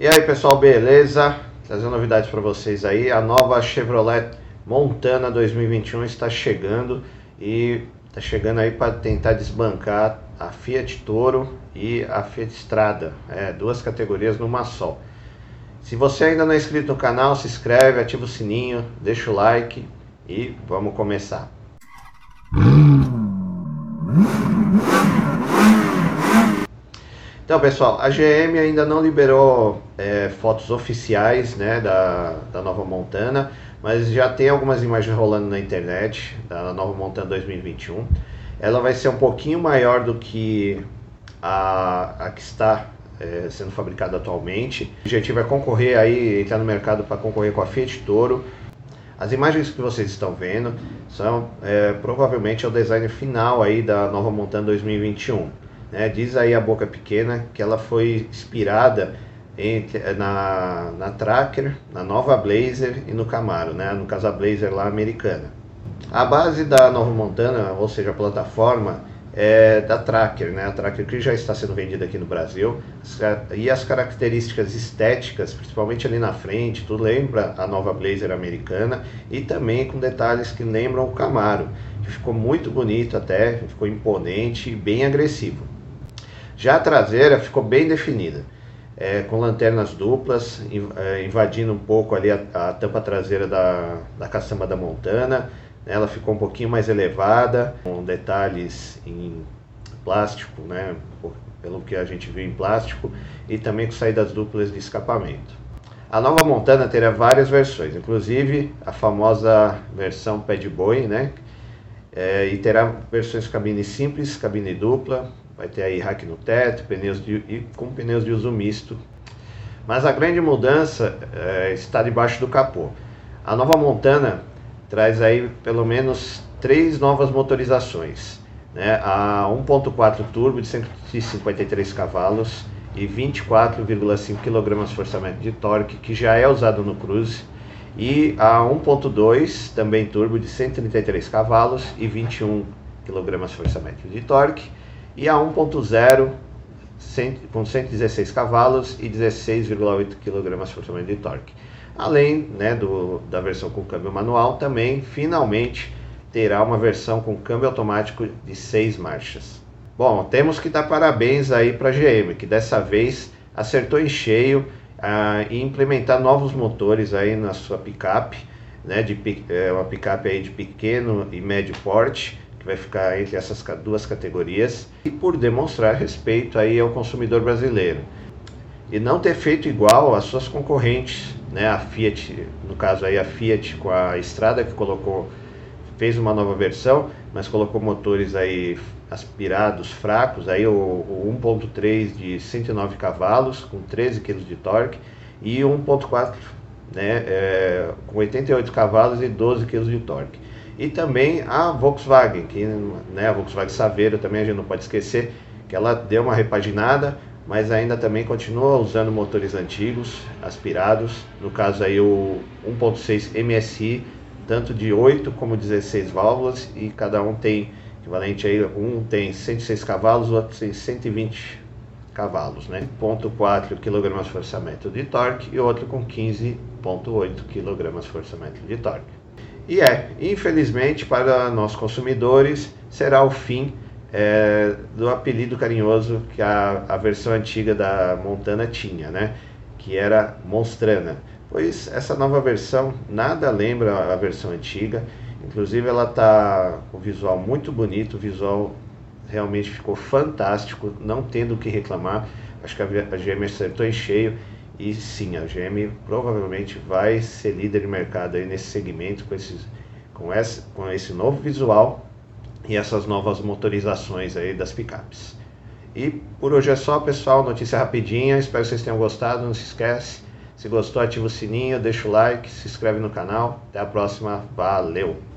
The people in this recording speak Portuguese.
E aí pessoal, beleza? Trazendo novidades para vocês aí. A nova Chevrolet Montana 2021 está chegando e está chegando aí para tentar desbancar a Fiat Toro e a Fiat Strada. É, duas categorias numa só. Se você ainda não é inscrito no canal, se inscreve, ativa o sininho, deixa o like e vamos começar. Então, pessoal, a GM ainda não liberou é, fotos oficiais né, da, da nova Montana, mas já tem algumas imagens rolando na internet da nova Montana 2021. Ela vai ser um pouquinho maior do que a, a que está é, sendo fabricada atualmente. O objetivo é concorrer aí, entrar no mercado para concorrer com a Fiat Toro. As imagens que vocês estão vendo são é, provavelmente é o design final aí da nova Montana 2021. Né? Diz aí a boca pequena que ela foi inspirada entre, na, na Tracker, na nova Blazer e no Camaro, né? no caso a Blazer lá americana. A base da nova Montana, ou seja, a plataforma, é da Tracker, né? a Tracker que já está sendo vendida aqui no Brasil, e as características estéticas, principalmente ali na frente, tudo lembra a nova Blazer americana, e também com detalhes que lembram o Camaro, que ficou muito bonito até, ficou imponente e bem agressivo. Já a traseira ficou bem definida, é, com lanternas duplas, é, invadindo um pouco ali a, a tampa traseira da, da caçamba da Montana. Ela ficou um pouquinho mais elevada, com detalhes em plástico, né, pelo que a gente viu em plástico, e também com saídas duplas de escapamento. A nova Montana terá várias versões, inclusive a famosa versão pé de boi, né? É, e terá versões cabine simples, cabine dupla, vai ter aí rack no teto, pneus de, e com pneus de uso misto. Mas a grande mudança é, está debaixo do capô. A nova Montana traz aí pelo menos três novas motorizações. Né? A 1.4 turbo de 153 cavalos e 24,5 kgfm de torque, que já é usado no Cruze, e a 1.2 também turbo de 133 cavalos e 21 kgfm de torque, e a 1.0 com 116 cavalos e 16,8 kgfm de torque. Além né, do, da versão com câmbio manual, também finalmente terá uma versão com câmbio automático de 6 marchas. Bom, temos que dar parabéns aí para a GM, que dessa vez acertou em cheio ah, e implementar novos motores aí na sua picape, né, de, é, uma picape aí de pequeno e médio porte, vai ficar entre essas duas categorias, e por demonstrar respeito aí ao consumidor brasileiro. E não ter feito igual às suas concorrentes, né? A Fiat, no caso aí a Fiat com a Estrada que colocou fez uma nova versão, mas colocou motores aí aspirados fracos, aí o, o 1.3 de 109 cavalos com 13 kg de torque e 1.4 né, é, com 88 cavalos e 12 kg de torque. E também a Volkswagen, que né, a Volkswagen Saveiro também a gente não pode esquecer que ela deu uma repaginada, mas ainda também continua usando motores antigos, aspirados, no caso aí o 1.6 MSI, tanto de 8 como 16 válvulas e cada um tem equivalente aí, um tem 106 cavalos, o outro tem 120 cavalos, né? 0.4 kg de torque e outro com 15.8 kg forçamento de torque. E é, infelizmente, para nós consumidores, será o fim é, do apelido carinhoso que a, a versão antiga da Montana tinha, né? Que era Monstrana. Pois essa nova versão nada lembra a versão antiga. Inclusive ela tá com visual muito bonito, o visual realmente ficou fantástico, não tendo o que reclamar. Acho que a, GM acertou em cheio e sim, a GM provavelmente vai ser líder de mercado aí nesse segmento com, esses, com, esse, com esse novo visual e essas novas motorizações aí das picapes. E por hoje é só, pessoal. Notícia rapidinha. Espero que vocês tenham gostado. Não se esquece. Se gostou, ativa o sininho, deixa o like, se inscreve no canal. Até a próxima. Valeu!